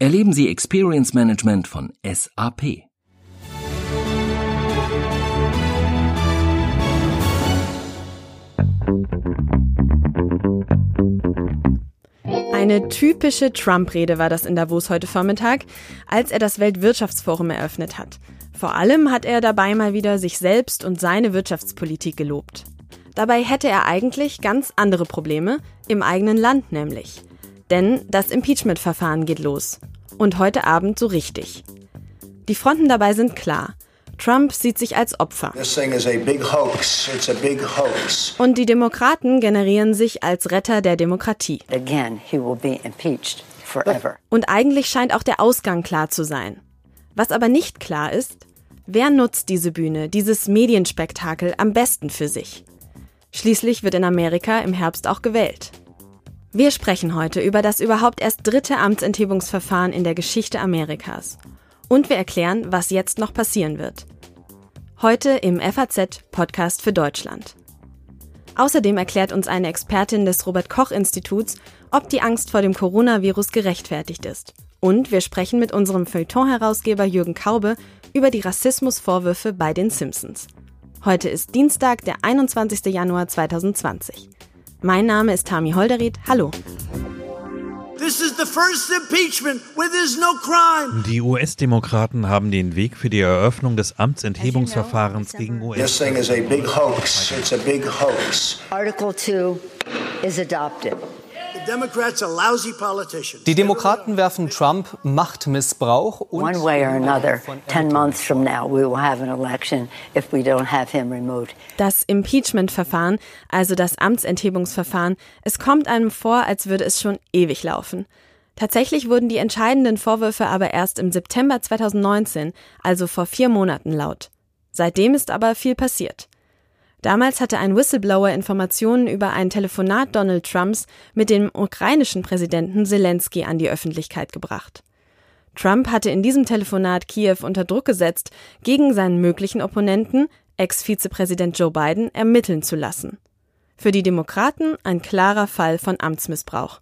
Erleben Sie Experience Management von SAP. Eine typische Trump-Rede war das in Davos heute Vormittag, als er das Weltwirtschaftsforum eröffnet hat. Vor allem hat er dabei mal wieder sich selbst und seine Wirtschaftspolitik gelobt. Dabei hätte er eigentlich ganz andere Probleme, im eigenen Land nämlich. Denn das Impeachment-Verfahren geht los. Und heute Abend so richtig. Die Fronten dabei sind klar. Trump sieht sich als Opfer. Und die Demokraten generieren sich als Retter der Demokratie. Und eigentlich scheint auch der Ausgang klar zu sein. Was aber nicht klar ist, wer nutzt diese Bühne, dieses Medienspektakel am besten für sich? Schließlich wird in Amerika im Herbst auch gewählt. Wir sprechen heute über das überhaupt erst dritte Amtsenthebungsverfahren in der Geschichte Amerikas. Und wir erklären, was jetzt noch passieren wird. Heute im FAZ Podcast für Deutschland. Außerdem erklärt uns eine Expertin des Robert Koch Instituts, ob die Angst vor dem Coronavirus gerechtfertigt ist. Und wir sprechen mit unserem Feuilleton-Herausgeber Jürgen Kaube über die Rassismusvorwürfe bei den Simpsons. Heute ist Dienstag, der 21. Januar 2020. Mein Name ist Tami Holderried. Hallo. Die US-Demokraten haben den Weg für die Eröffnung des Amtsenthebungsverfahrens gegen US. Article 2 is adopted. Die Demokraten werfen Trump Machtmissbrauch und One way or another, 10 months from now, we will have an election if we don't have him removed. Das Impeachment-Verfahren, also das Amtsenthebungsverfahren, es kommt einem vor, als würde es schon ewig laufen. Tatsächlich wurden die entscheidenden Vorwürfe aber erst im September 2019, also vor vier Monaten, laut. Seitdem ist aber viel passiert. Damals hatte ein Whistleblower Informationen über ein Telefonat Donald Trumps mit dem ukrainischen Präsidenten Zelensky an die Öffentlichkeit gebracht. Trump hatte in diesem Telefonat Kiew unter Druck gesetzt, gegen seinen möglichen Opponenten, Ex-Vizepräsident Joe Biden, ermitteln zu lassen. Für die Demokraten ein klarer Fall von Amtsmissbrauch.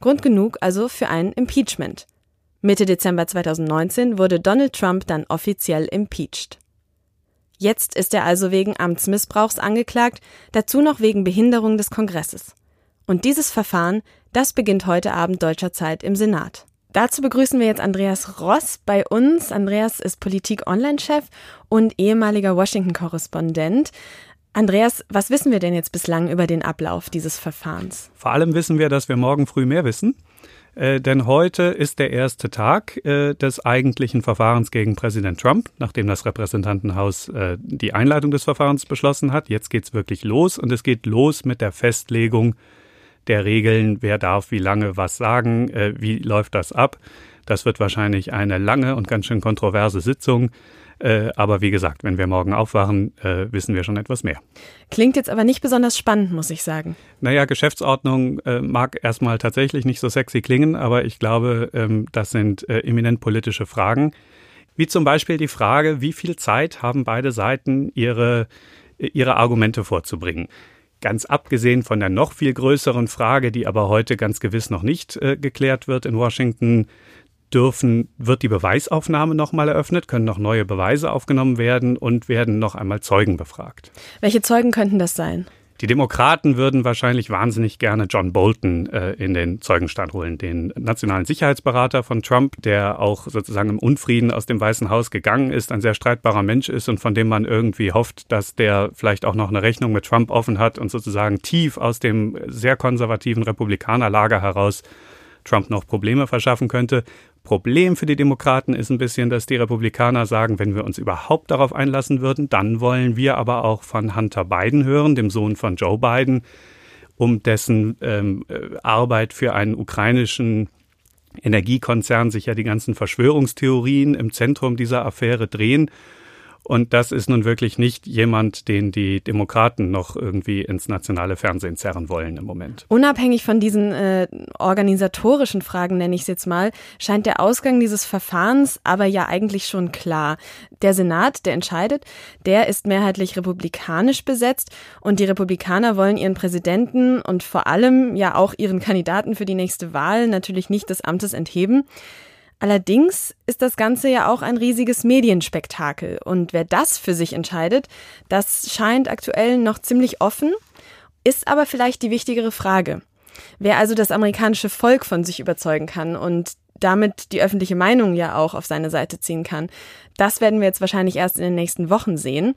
Grund genug also für ein Impeachment. Mitte Dezember 2019 wurde Donald Trump dann offiziell impeached. Jetzt ist er also wegen Amtsmissbrauchs angeklagt, dazu noch wegen Behinderung des Kongresses. Und dieses Verfahren, das beginnt heute Abend deutscher Zeit im Senat. Dazu begrüßen wir jetzt Andreas Ross bei uns. Andreas ist Politik-Online-Chef und ehemaliger Washington-Korrespondent. Andreas, was wissen wir denn jetzt bislang über den Ablauf dieses Verfahrens? Vor allem wissen wir, dass wir morgen früh mehr wissen. Äh, denn heute ist der erste Tag äh, des eigentlichen Verfahrens gegen Präsident Trump, nachdem das Repräsentantenhaus äh, die Einleitung des Verfahrens beschlossen hat. Jetzt geht's wirklich los und es geht los mit der Festlegung der Regeln, wer darf wie lange was sagen, äh, wie läuft das ab. Das wird wahrscheinlich eine lange und ganz schön kontroverse Sitzung. Äh, aber wie gesagt, wenn wir morgen aufwachen, äh, wissen wir schon etwas mehr. Klingt jetzt aber nicht besonders spannend, muss ich sagen. Naja, Geschäftsordnung äh, mag erstmal tatsächlich nicht so sexy klingen, aber ich glaube, ähm, das sind äh, eminent politische Fragen. Wie zum Beispiel die Frage, wie viel Zeit haben beide Seiten, ihre, ihre Argumente vorzubringen. Ganz abgesehen von der noch viel größeren Frage, die aber heute ganz gewiss noch nicht äh, geklärt wird in Washington, dürfen, wird die Beweisaufnahme nochmal eröffnet, können noch neue Beweise aufgenommen werden und werden noch einmal Zeugen befragt. Welche Zeugen könnten das sein? Die Demokraten würden wahrscheinlich wahnsinnig gerne John Bolton äh, in den Zeugenstand holen, den nationalen Sicherheitsberater von Trump, der auch sozusagen im Unfrieden aus dem Weißen Haus gegangen ist, ein sehr streitbarer Mensch ist und von dem man irgendwie hofft, dass der vielleicht auch noch eine Rechnung mit Trump offen hat und sozusagen tief aus dem sehr konservativen Republikanerlager heraus Trump noch Probleme verschaffen könnte. Problem für die Demokraten ist ein bisschen, dass die Republikaner sagen, wenn wir uns überhaupt darauf einlassen würden, dann wollen wir aber auch von Hunter Biden hören, dem Sohn von Joe Biden, um dessen ähm, äh, Arbeit für einen ukrainischen Energiekonzern sich ja die ganzen Verschwörungstheorien im Zentrum dieser Affäre drehen. Und das ist nun wirklich nicht jemand, den die Demokraten noch irgendwie ins nationale Fernsehen zerren wollen im Moment. Unabhängig von diesen äh, organisatorischen Fragen, nenne ich es jetzt mal, scheint der Ausgang dieses Verfahrens aber ja eigentlich schon klar. Der Senat, der entscheidet, der ist mehrheitlich republikanisch besetzt und die Republikaner wollen ihren Präsidenten und vor allem ja auch ihren Kandidaten für die nächste Wahl natürlich nicht des Amtes entheben. Allerdings ist das Ganze ja auch ein riesiges Medienspektakel. Und wer das für sich entscheidet, das scheint aktuell noch ziemlich offen, ist aber vielleicht die wichtigere Frage. Wer also das amerikanische Volk von sich überzeugen kann und damit die öffentliche Meinung ja auch auf seine Seite ziehen kann, das werden wir jetzt wahrscheinlich erst in den nächsten Wochen sehen.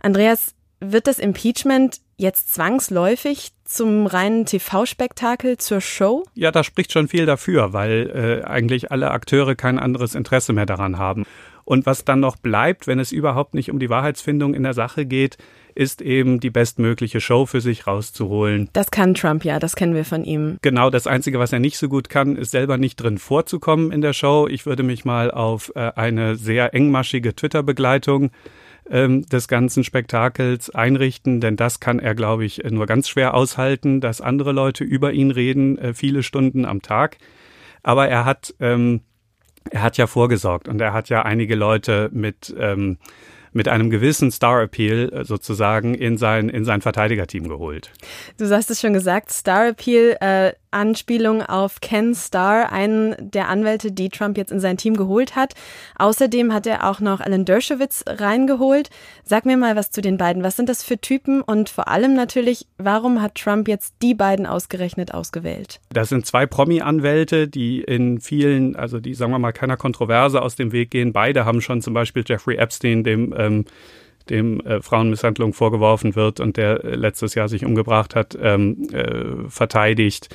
Andreas, wird das Impeachment jetzt zwangsläufig zum reinen TV-Spektakel, zur Show? Ja, da spricht schon viel dafür, weil äh, eigentlich alle Akteure kein anderes Interesse mehr daran haben. Und was dann noch bleibt, wenn es überhaupt nicht um die Wahrheitsfindung in der Sache geht, ist eben die bestmögliche Show für sich rauszuholen. Das kann Trump ja, das kennen wir von ihm. Genau, das Einzige, was er nicht so gut kann, ist selber nicht drin vorzukommen in der Show. Ich würde mich mal auf äh, eine sehr engmaschige Twitter-Begleitung ähm, des ganzen Spektakels einrichten, denn das kann er, glaube ich, nur ganz schwer aushalten, dass andere Leute über ihn reden, äh, viele Stunden am Tag. Aber er hat, ähm, er hat ja vorgesorgt und er hat ja einige Leute mit ähm, mit einem gewissen Star Appeal äh, sozusagen in sein, in sein Verteidigerteam geholt. Du hast es schon gesagt, Star Appeal, äh, Anspielung auf Ken Starr, einen der Anwälte, die Trump jetzt in sein Team geholt hat. Außerdem hat er auch noch Alan Dershowitz reingeholt. Sag mir mal was zu den beiden. Was sind das für Typen? Und vor allem natürlich, warum hat Trump jetzt die beiden ausgerechnet ausgewählt? Das sind zwei Promi-Anwälte, die in vielen, also die sagen wir mal keiner Kontroverse aus dem Weg gehen. Beide haben schon zum Beispiel Jeffrey Epstein, dem ähm, dem äh, Frauenmisshandlung vorgeworfen wird und der äh, letztes Jahr sich umgebracht hat, ähm, äh, verteidigt.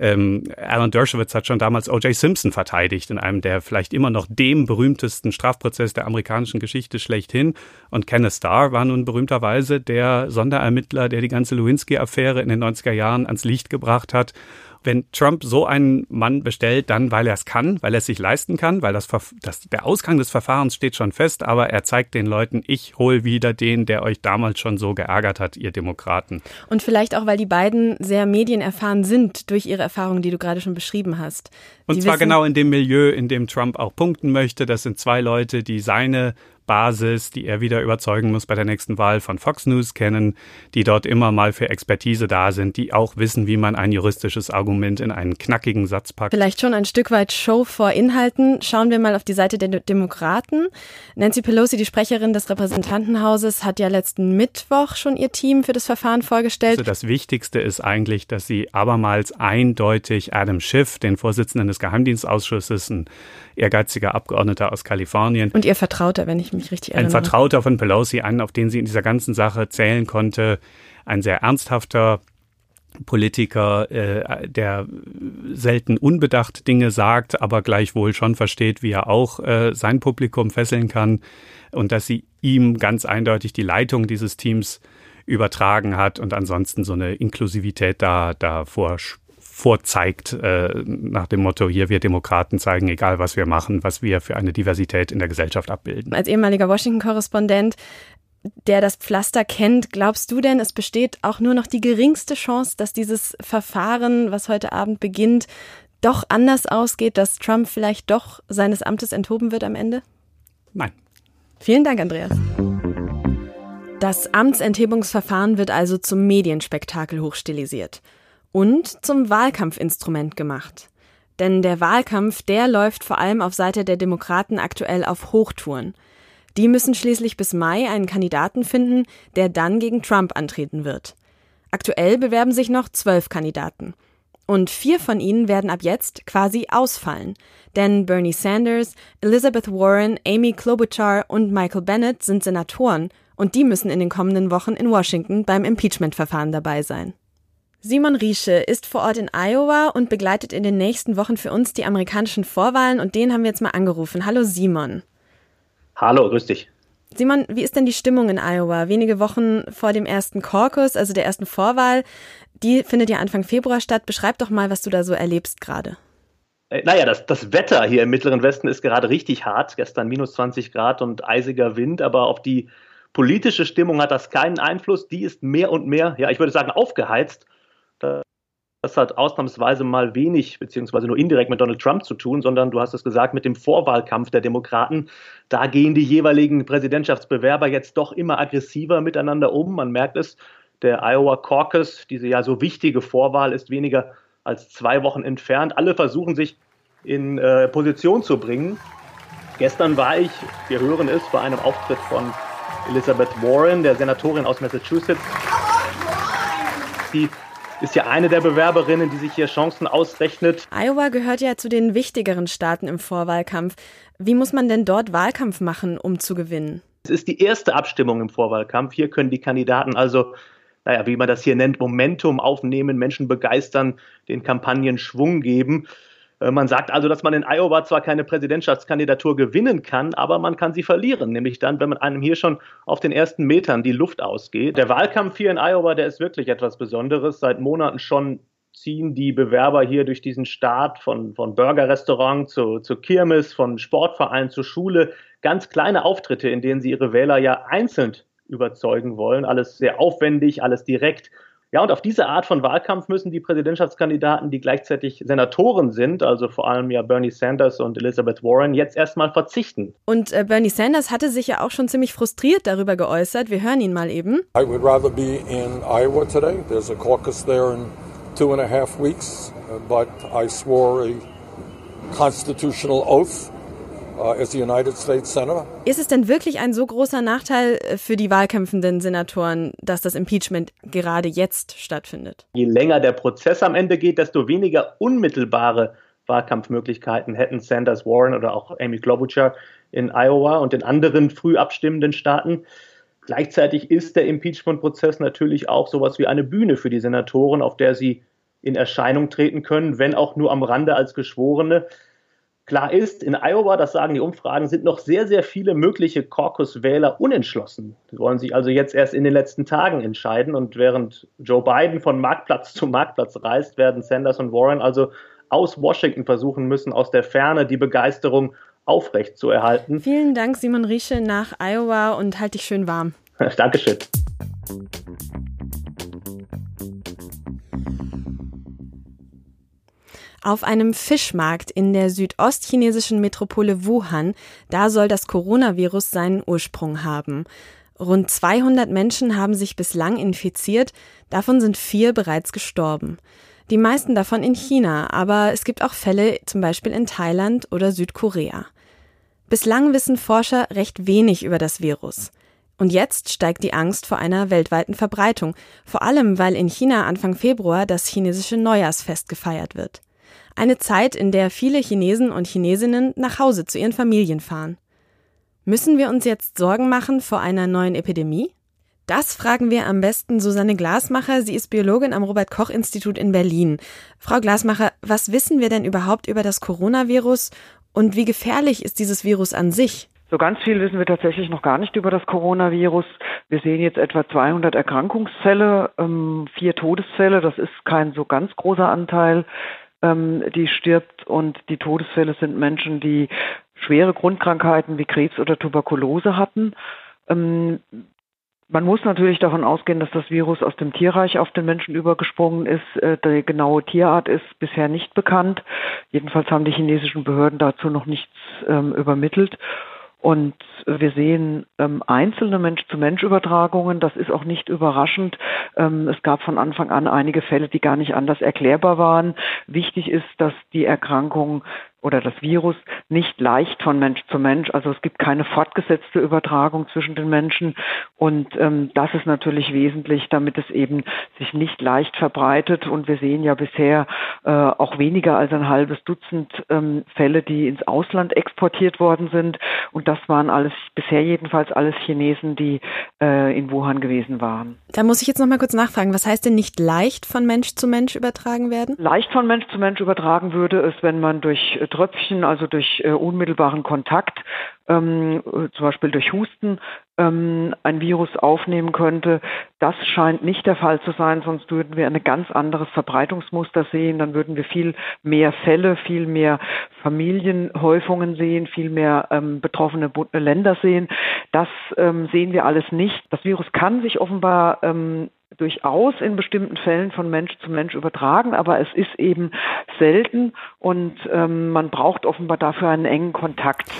Ähm, Alan Dershowitz hat schon damals O.J. Simpson verteidigt in einem der vielleicht immer noch dem berühmtesten Strafprozess der amerikanischen Geschichte schlechthin. Und Kenneth Starr war nun berühmterweise der Sonderermittler, der die ganze Lewinsky-Affäre in den 90er Jahren ans Licht gebracht hat wenn Trump so einen Mann bestellt, dann weil er es kann, weil er es sich leisten kann, weil das, das, der Ausgang des Verfahrens steht schon fest, aber er zeigt den Leuten, ich hol wieder den, der euch damals schon so geärgert hat, ihr Demokraten. Und vielleicht auch, weil die beiden sehr medienerfahren sind durch ihre Erfahrungen, die du gerade schon beschrieben hast. Und die zwar genau in dem Milieu, in dem Trump auch punkten möchte. Das sind zwei Leute, die seine Basis, die er wieder überzeugen muss bei der nächsten Wahl von Fox News kennen, die dort immer mal für Expertise da sind, die auch wissen, wie man ein juristisches Argument in einen knackigen Satz packt. Vielleicht schon ein Stück weit Show vor Inhalten. Schauen wir mal auf die Seite der Demokraten. Nancy Pelosi, die Sprecherin des Repräsentantenhauses, hat ja letzten Mittwoch schon ihr Team für das Verfahren vorgestellt. Also das Wichtigste ist eigentlich, dass sie abermals eindeutig Adam Schiff, den Vorsitzenden des Geheimdienstausschusses, ein ehrgeiziger Abgeordneter aus Kalifornien. Und ihr Vertrauter, wenn ich mich richtig erinnere. Ein Vertrauter von Pelosi, einen, auf den sie in dieser ganzen Sache zählen konnte. Ein sehr ernsthafter Politiker, äh, der selten unbedacht Dinge sagt, aber gleichwohl schon versteht, wie er auch äh, sein Publikum fesseln kann und dass sie ihm ganz eindeutig die Leitung dieses Teams übertragen hat und ansonsten so eine Inklusivität da, da vorzeigt, äh, nach dem Motto, hier wir Demokraten zeigen, egal was wir machen, was wir für eine Diversität in der Gesellschaft abbilden. Als ehemaliger Washington-Korrespondent, der das Pflaster kennt, glaubst du denn, es besteht auch nur noch die geringste Chance, dass dieses Verfahren, was heute Abend beginnt, doch anders ausgeht, dass Trump vielleicht doch seines Amtes enthoben wird am Ende? Nein. Vielen Dank, Andreas. Das Amtsenthebungsverfahren wird also zum Medienspektakel hochstilisiert und zum Wahlkampfinstrument gemacht. Denn der Wahlkampf, der läuft vor allem auf Seite der Demokraten aktuell auf Hochtouren. Die müssen schließlich bis Mai einen Kandidaten finden, der dann gegen Trump antreten wird. Aktuell bewerben sich noch zwölf Kandidaten. Und vier von ihnen werden ab jetzt quasi ausfallen. Denn Bernie Sanders, Elizabeth Warren, Amy Klobuchar und Michael Bennett sind Senatoren und die müssen in den kommenden Wochen in Washington beim Impeachment-Verfahren dabei sein. Simon Riesche ist vor Ort in Iowa und begleitet in den nächsten Wochen für uns die amerikanischen Vorwahlen und den haben wir jetzt mal angerufen. Hallo Simon. Hallo, grüß dich. Simon, wie ist denn die Stimmung in Iowa? Wenige Wochen vor dem ersten Caucus, also der ersten Vorwahl, die findet ja Anfang Februar statt. Beschreib doch mal, was du da so erlebst gerade. Äh, naja, das, das Wetter hier im Mittleren Westen ist gerade richtig hart. Gestern minus 20 Grad und eisiger Wind, aber auf die politische Stimmung hat das keinen Einfluss. Die ist mehr und mehr, ja, ich würde sagen, aufgeheizt. Das hat ausnahmsweise mal wenig, beziehungsweise nur indirekt mit Donald Trump zu tun, sondern du hast es gesagt, mit dem Vorwahlkampf der Demokraten. Da gehen die jeweiligen Präsidentschaftsbewerber jetzt doch immer aggressiver miteinander um. Man merkt es, der Iowa Caucus, diese ja so wichtige Vorwahl, ist weniger als zwei Wochen entfernt. Alle versuchen sich in äh, Position zu bringen. Gestern war ich, wir hören es, bei einem Auftritt von Elizabeth Warren, der Senatorin aus Massachusetts. Sie ist ja eine der Bewerberinnen, die sich hier Chancen ausrechnet. Iowa gehört ja zu den wichtigeren Staaten im Vorwahlkampf. Wie muss man denn dort Wahlkampf machen, um zu gewinnen? Es ist die erste Abstimmung im Vorwahlkampf. Hier können die Kandidaten also, naja, wie man das hier nennt, Momentum aufnehmen, Menschen begeistern, den Kampagnen Schwung geben. Äh, man sagt also, dass man in Iowa zwar keine Präsidentschaftskandidatur gewinnen kann, aber man kann sie verlieren, nämlich dann, wenn man einem hier schon auf den ersten Metern die Luft ausgeht. Der Wahlkampf hier in Iowa, der ist wirklich etwas Besonderes. Seit Monaten schon ziehen die Bewerber hier durch diesen Staat von, von Burgerrestaurant zu, zu Kirmes, von Sportverein zu Schule. Ganz kleine Auftritte, in denen sie ihre Wähler ja einzeln überzeugen wollen. Alles sehr aufwendig, alles direkt. Ja, und auf diese Art von Wahlkampf müssen die Präsidentschaftskandidaten, die gleichzeitig Senatoren sind, also vor allem ja Bernie Sanders und Elizabeth Warren, jetzt erstmal verzichten. Und äh, Bernie Sanders hatte sich ja auch schon ziemlich frustriert darüber geäußert. Wir hören ihn mal eben. I would rather be in Iowa today. There's a caucus there in two and a half weeks, uh, but I swore a constitutional oath Ist es denn wirklich ein so großer Nachteil äh, für die wahlkämpfenden Senatoren, dass das Impeachment gerade jetzt stattfindet? Je länger der Prozess am Ende geht, desto weniger unmittelbare Wahlkampfmöglichkeiten hätten Sanders, Warren oder auch Amy Klobuchar in Iowa und in anderen früh abstimmenden Staaten. Gleichzeitig ist der Impeachment-Prozess natürlich auch sowas wie eine Bühne für die Senatoren, auf der sie in Erscheinung treten können, wenn auch nur am Rande als Geschworene. Klar ist, in Iowa, das sagen die Umfragen, sind noch sehr, sehr viele mögliche Caucus-Wähler unentschlossen. Die wollen sich also jetzt erst in den letzten Tagen entscheiden. Und während Joe Biden von Marktplatz zu Marktplatz reist, werden Sanders und Warren also aus Washington versuchen müssen, aus der Ferne die Begeisterung aufrechtzuerhalten. Vielen Dank, Simon Riesche, nach Iowa und halt dich schön warm. Dankeschön. Auf einem Fischmarkt in der südostchinesischen Metropole Wuhan, da soll das Coronavirus seinen Ursprung haben. Rund 200 Menschen haben sich bislang infiziert, davon sind vier bereits gestorben. Die meisten davon in China, aber es gibt auch Fälle zum Beispiel in Thailand oder Südkorea. Bislang wissen Forscher recht wenig über das Virus. Und jetzt steigt die Angst vor einer weltweiten Verbreitung, vor allem weil in China Anfang Februar das chinesische Neujahrsfest gefeiert wird. Eine Zeit, in der viele Chinesen und Chinesinnen nach Hause zu ihren Familien fahren. Müssen wir uns jetzt Sorgen machen vor einer neuen Epidemie? Das fragen wir am besten Susanne Glasmacher. Sie ist Biologin am Robert Koch Institut in Berlin. Frau Glasmacher, was wissen wir denn überhaupt über das Coronavirus und wie gefährlich ist dieses Virus an sich? So ganz viel wissen wir tatsächlich noch gar nicht über das Coronavirus. Wir sehen jetzt etwa 200 Erkrankungsfälle, ähm, vier Todesfälle. Das ist kein so ganz großer Anteil ähm, die stirbt und die Todesfälle sind Menschen, die schwere Grundkrankheiten wie Krebs oder Tuberkulose hatten. Ähm, man muss natürlich davon ausgehen, dass das Virus aus dem Tierreich auf den Menschen übergesprungen ist. Äh, die genaue Tierart ist bisher nicht bekannt. Jedenfalls haben die chinesischen Behörden dazu noch nichts ähm, übermittelt. Und wir sehen ähm, einzelne Mensch-zu-Mensch-Übertragungen. Das ist auch nicht überraschend. Ähm, es gab von Anfang an einige Fälle, die gar nicht anders erklärbar waren. Wichtig ist, dass die Erkrankung oder das Virus nicht leicht von Mensch zu Mensch. Also es gibt keine fortgesetzte Übertragung zwischen den Menschen. Und ähm, das ist natürlich wesentlich, damit es eben sich nicht leicht verbreitet. Und wir sehen ja bisher äh, auch weniger als ein halbes Dutzend ähm, Fälle, die ins Ausland exportiert worden sind. Und das waren alles, bisher jedenfalls alles Chinesen, die äh, in Wuhan gewesen waren. Da muss ich jetzt noch mal kurz nachfragen. Was heißt denn nicht leicht von Mensch zu Mensch übertragen werden? Leicht von Mensch zu Mensch übertragen würde es, wenn man durch Tröpfchen, also durch äh, unmittelbaren Kontakt, ähm, zum Beispiel durch Husten, ähm, ein Virus aufnehmen könnte. Das scheint nicht der Fall zu sein, sonst würden wir ein ganz anderes Verbreitungsmuster sehen. Dann würden wir viel mehr Fälle, viel mehr Familienhäufungen sehen, viel mehr ähm, betroffene Länder sehen. Das ähm, sehen wir alles nicht. Das Virus kann sich offenbar ähm, durchaus in bestimmten Fällen von Mensch zu Mensch übertragen, aber es ist eben selten und ähm, man braucht offenbar dafür einen engen Kontakt.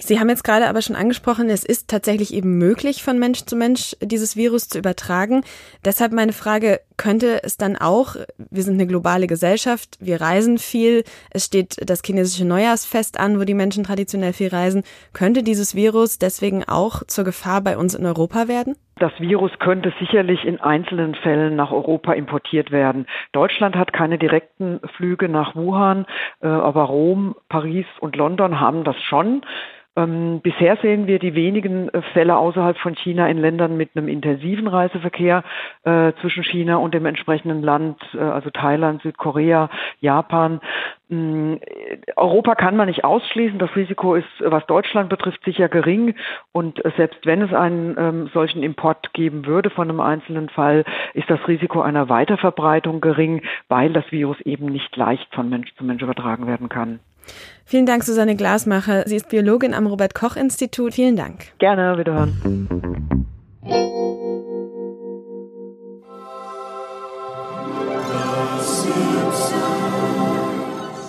Sie haben jetzt gerade aber schon angesprochen, es ist tatsächlich eben möglich, von Mensch zu Mensch dieses Virus zu übertragen. Deshalb meine Frage, könnte es dann auch, wir sind eine globale Gesellschaft, wir reisen viel, es steht das chinesische Neujahrsfest an, wo die Menschen traditionell viel reisen, könnte dieses Virus deswegen auch zur Gefahr bei uns in Europa werden? Das Virus könnte sicherlich in einzelnen Fällen nach Europa importiert werden. Deutschland hat keine direkten Flüge nach Wuhan, äh, aber Rom, Paris und London haben das schon. Ähm, bisher sehen wir die wenigen äh, Fälle außerhalb von China in Ländern mit einem intensiven Reiseverkehr äh, zwischen China und dem entsprechenden Land, äh, also Thailand, Südkorea, Japan. Ähm, Europa kann man nicht ausschließen. Das Risiko ist, was Deutschland betrifft, sicher gering. Und äh, selbst wenn es einen ähm, solchen Import geben würde von einem einzelnen Fall, ist das Risiko einer Weiterverbreitung gering, weil das Virus eben nicht leicht von Mensch zu Mensch übertragen werden kann. Vielen Dank, Susanne Glasmacher. Sie ist Biologin am Robert-Koch-Institut. Vielen Dank. Gerne, wiederhören.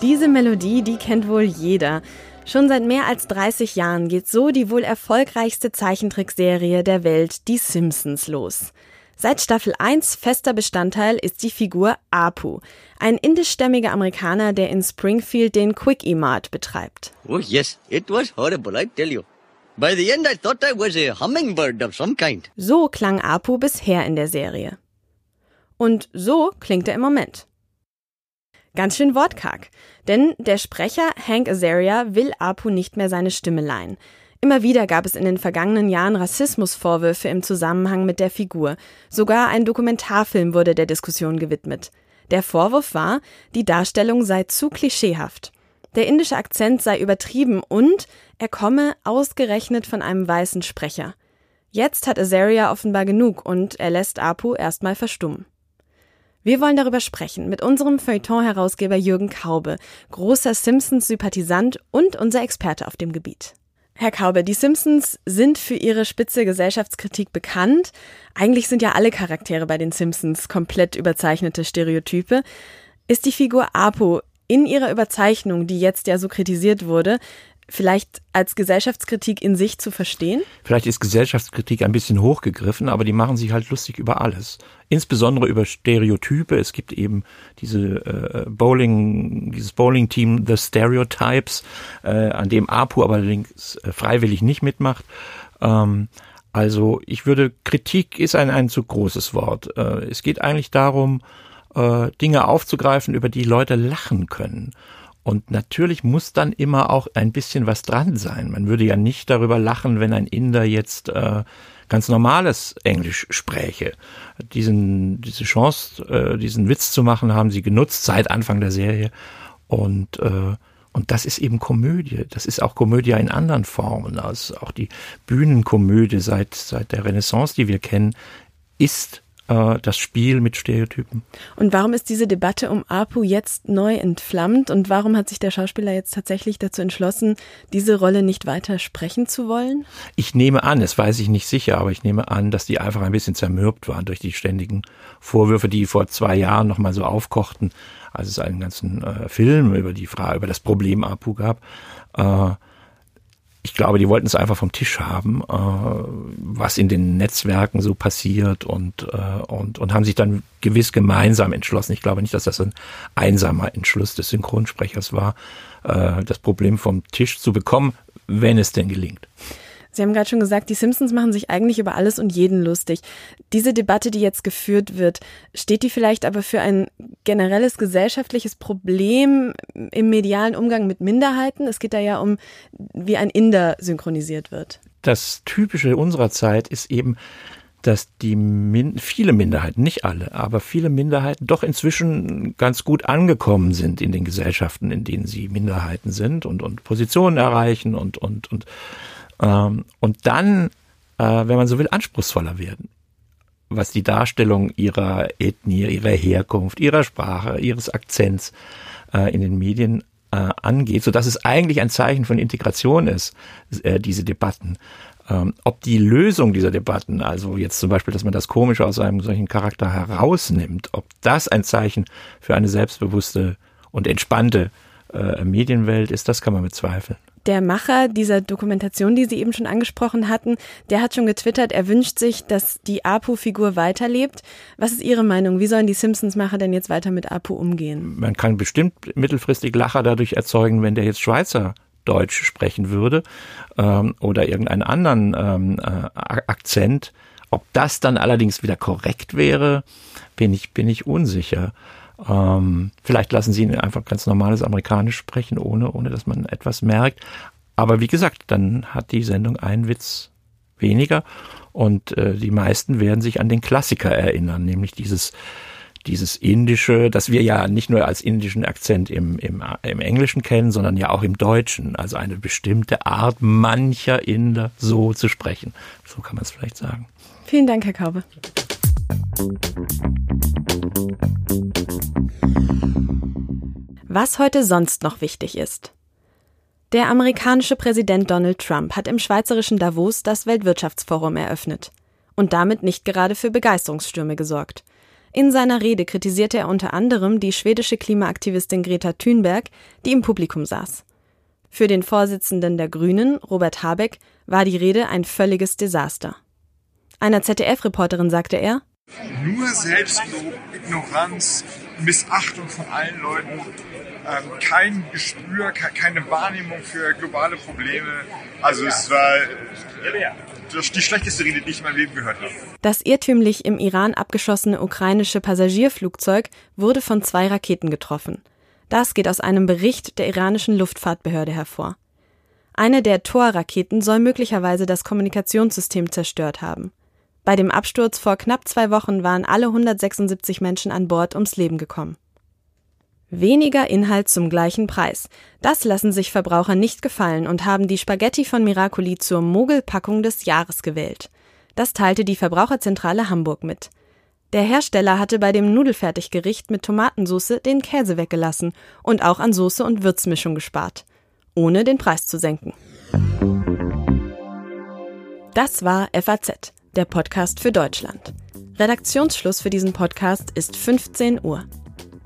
Diese Melodie, die kennt wohl jeder. Schon seit mehr als 30 Jahren geht so die wohl erfolgreichste Zeichentrickserie der Welt, Die Simpsons, los. Seit Staffel 1 fester Bestandteil ist die Figur Apu, ein indischstämmiger Amerikaner, der in Springfield den Quickie Mart betreibt. Oh yes, it was horrible, I tell you. By the end I thought I was a hummingbird of some kind. So klang Apu bisher in der Serie. Und so klingt er im Moment. Ganz schön wortkarg, denn der Sprecher Hank Azaria will Apu nicht mehr seine Stimme leihen. Immer wieder gab es in den vergangenen Jahren Rassismusvorwürfe im Zusammenhang mit der Figur. Sogar ein Dokumentarfilm wurde der Diskussion gewidmet. Der Vorwurf war, die Darstellung sei zu klischeehaft. Der indische Akzent sei übertrieben und er komme ausgerechnet von einem weißen Sprecher. Jetzt hat Azaria offenbar genug und er lässt Apu erstmal verstummen. Wir wollen darüber sprechen mit unserem Feuilleton-Herausgeber Jürgen Kaube, großer Simpsons-Sympathisant und unser Experte auf dem Gebiet. Herr Kaube, die Simpsons sind für ihre spitze Gesellschaftskritik bekannt. Eigentlich sind ja alle Charaktere bei den Simpsons komplett überzeichnete Stereotype. Ist die Figur Apo in ihrer Überzeichnung, die jetzt ja so kritisiert wurde, vielleicht als Gesellschaftskritik in sich zu verstehen? Vielleicht ist Gesellschaftskritik ein bisschen hochgegriffen, aber die machen sich halt lustig über alles. Insbesondere über Stereotype. Es gibt eben diese äh, Bowling, dieses Bowling-Team The Stereotypes, äh, an dem APU allerdings äh, freiwillig nicht mitmacht. Ähm, also ich würde, Kritik ist ein, ein zu großes Wort. Äh, es geht eigentlich darum, äh, Dinge aufzugreifen, über die Leute lachen können. Und natürlich muss dann immer auch ein bisschen was dran sein. Man würde ja nicht darüber lachen, wenn ein Inder jetzt äh, ganz normales Englisch spräche. Diesen, diese Chance, äh, diesen Witz zu machen, haben sie genutzt seit Anfang der Serie. Und, äh, und das ist eben Komödie. Das ist auch Komödie in anderen Formen. Also auch die Bühnenkomödie seit, seit der Renaissance, die wir kennen, ist äh, das Spiel mit Stereotypen. Und warum ist diese Debatte um Apu jetzt neu entflammt und warum hat sich der Schauspieler jetzt tatsächlich dazu entschlossen, diese Rolle nicht weiter sprechen zu wollen? Ich nehme an, das weiß ich nicht sicher, aber ich nehme an, dass die einfach ein bisschen zermürbt waren durch die ständigen Vorwürfe, die vor zwei Jahren nochmal so aufkochten, als es einen ganzen äh, Film über die Frage, über das Problem Apu gab. Äh, ich glaube, die wollten es einfach vom Tisch haben, äh, was in den Netzwerken so passiert und, äh, und, und haben sich dann gewiss gemeinsam entschlossen. Ich glaube nicht, dass das ein einsamer Entschluss des Synchronsprechers war, äh, das Problem vom Tisch zu bekommen, wenn es denn gelingt. Sie haben gerade schon gesagt, die Simpsons machen sich eigentlich über alles und jeden lustig. Diese Debatte, die jetzt geführt wird, steht die vielleicht aber für ein generelles gesellschaftliches Problem im medialen Umgang mit Minderheiten? Es geht da ja um, wie ein Inder synchronisiert wird. Das Typische unserer Zeit ist eben, dass die Min viele Minderheiten, nicht alle, aber viele Minderheiten doch inzwischen ganz gut angekommen sind in den Gesellschaften, in denen sie Minderheiten sind und, und Positionen erreichen und, und, und, ähm, und dann, äh, wenn man so will, anspruchsvoller werden was die Darstellung ihrer Ethnie, ihrer Herkunft, ihrer Sprache, ihres Akzents äh, in den Medien äh, angeht, so dass es eigentlich ein Zeichen von Integration ist, äh, diese Debatten. Ähm, ob die Lösung dieser Debatten, also jetzt zum Beispiel, dass man das Komische aus einem solchen Charakter herausnimmt, ob das ein Zeichen für eine selbstbewusste und entspannte äh, Medienwelt ist, das kann man bezweifeln. Der Macher dieser Dokumentation, die Sie eben schon angesprochen hatten, der hat schon getwittert, er wünscht sich, dass die Apu-Figur weiterlebt. Was ist Ihre Meinung? Wie sollen die Simpsons-Macher denn jetzt weiter mit Apu umgehen? Man kann bestimmt mittelfristig Lacher dadurch erzeugen, wenn der jetzt Schweizer Deutsch sprechen würde ähm, oder irgendeinen anderen ähm, äh, Akzent. Ob das dann allerdings wieder korrekt wäre, bin ich, bin ich unsicher. Ähm, vielleicht lassen sie ihn einfach ganz normales Amerikanisch sprechen, ohne, ohne dass man etwas merkt. Aber wie gesagt, dann hat die Sendung einen Witz weniger und äh, die meisten werden sich an den Klassiker erinnern, nämlich dieses dieses Indische, das wir ja nicht nur als indischen Akzent im, im, im Englischen kennen, sondern ja auch im Deutschen. Also eine bestimmte Art mancher Inder so zu sprechen. So kann man es vielleicht sagen. Vielen Dank, Herr Kaube. Was heute sonst noch wichtig ist. Der amerikanische Präsident Donald Trump hat im schweizerischen Davos das Weltwirtschaftsforum eröffnet und damit nicht gerade für Begeisterungsstürme gesorgt. In seiner Rede kritisierte er unter anderem die schwedische Klimaaktivistin Greta Thunberg, die im Publikum saß. Für den Vorsitzenden der Grünen, Robert Habeck, war die Rede ein völliges Desaster. Einer ZDF-Reporterin sagte er, nur Selbstlob, Ignoranz, Missachtung von allen Leuten, ähm, kein Gespür, keine Wahrnehmung für globale Probleme. Also es war äh, die schlechteste Rede, die ich in meinem Leben gehört habe. Das irrtümlich im Iran abgeschossene ukrainische Passagierflugzeug wurde von zwei Raketen getroffen. Das geht aus einem Bericht der iranischen Luftfahrtbehörde hervor. Eine der Tor-Raketen soll möglicherweise das Kommunikationssystem zerstört haben. Bei dem Absturz vor knapp zwei Wochen waren alle 176 Menschen an Bord ums Leben gekommen. Weniger Inhalt zum gleichen Preis. Das lassen sich Verbraucher nicht gefallen und haben die Spaghetti von Miracoli zur Mogelpackung des Jahres gewählt. Das teilte die Verbraucherzentrale Hamburg mit. Der Hersteller hatte bei dem Nudelfertiggericht mit Tomatensauce den Käse weggelassen und auch an Soße und Würzmischung gespart, ohne den Preis zu senken. Das war FAZ, der Podcast für Deutschland. Redaktionsschluss für diesen Podcast ist 15 Uhr.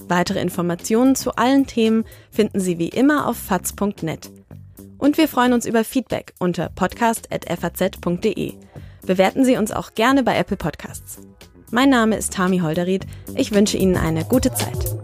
Weitere Informationen zu allen Themen finden Sie wie immer auf faz.net. Und wir freuen uns über Feedback unter podcast.faz.de. Bewerten Sie uns auch gerne bei Apple Podcasts. Mein Name ist Tami Holderried. Ich wünsche Ihnen eine gute Zeit.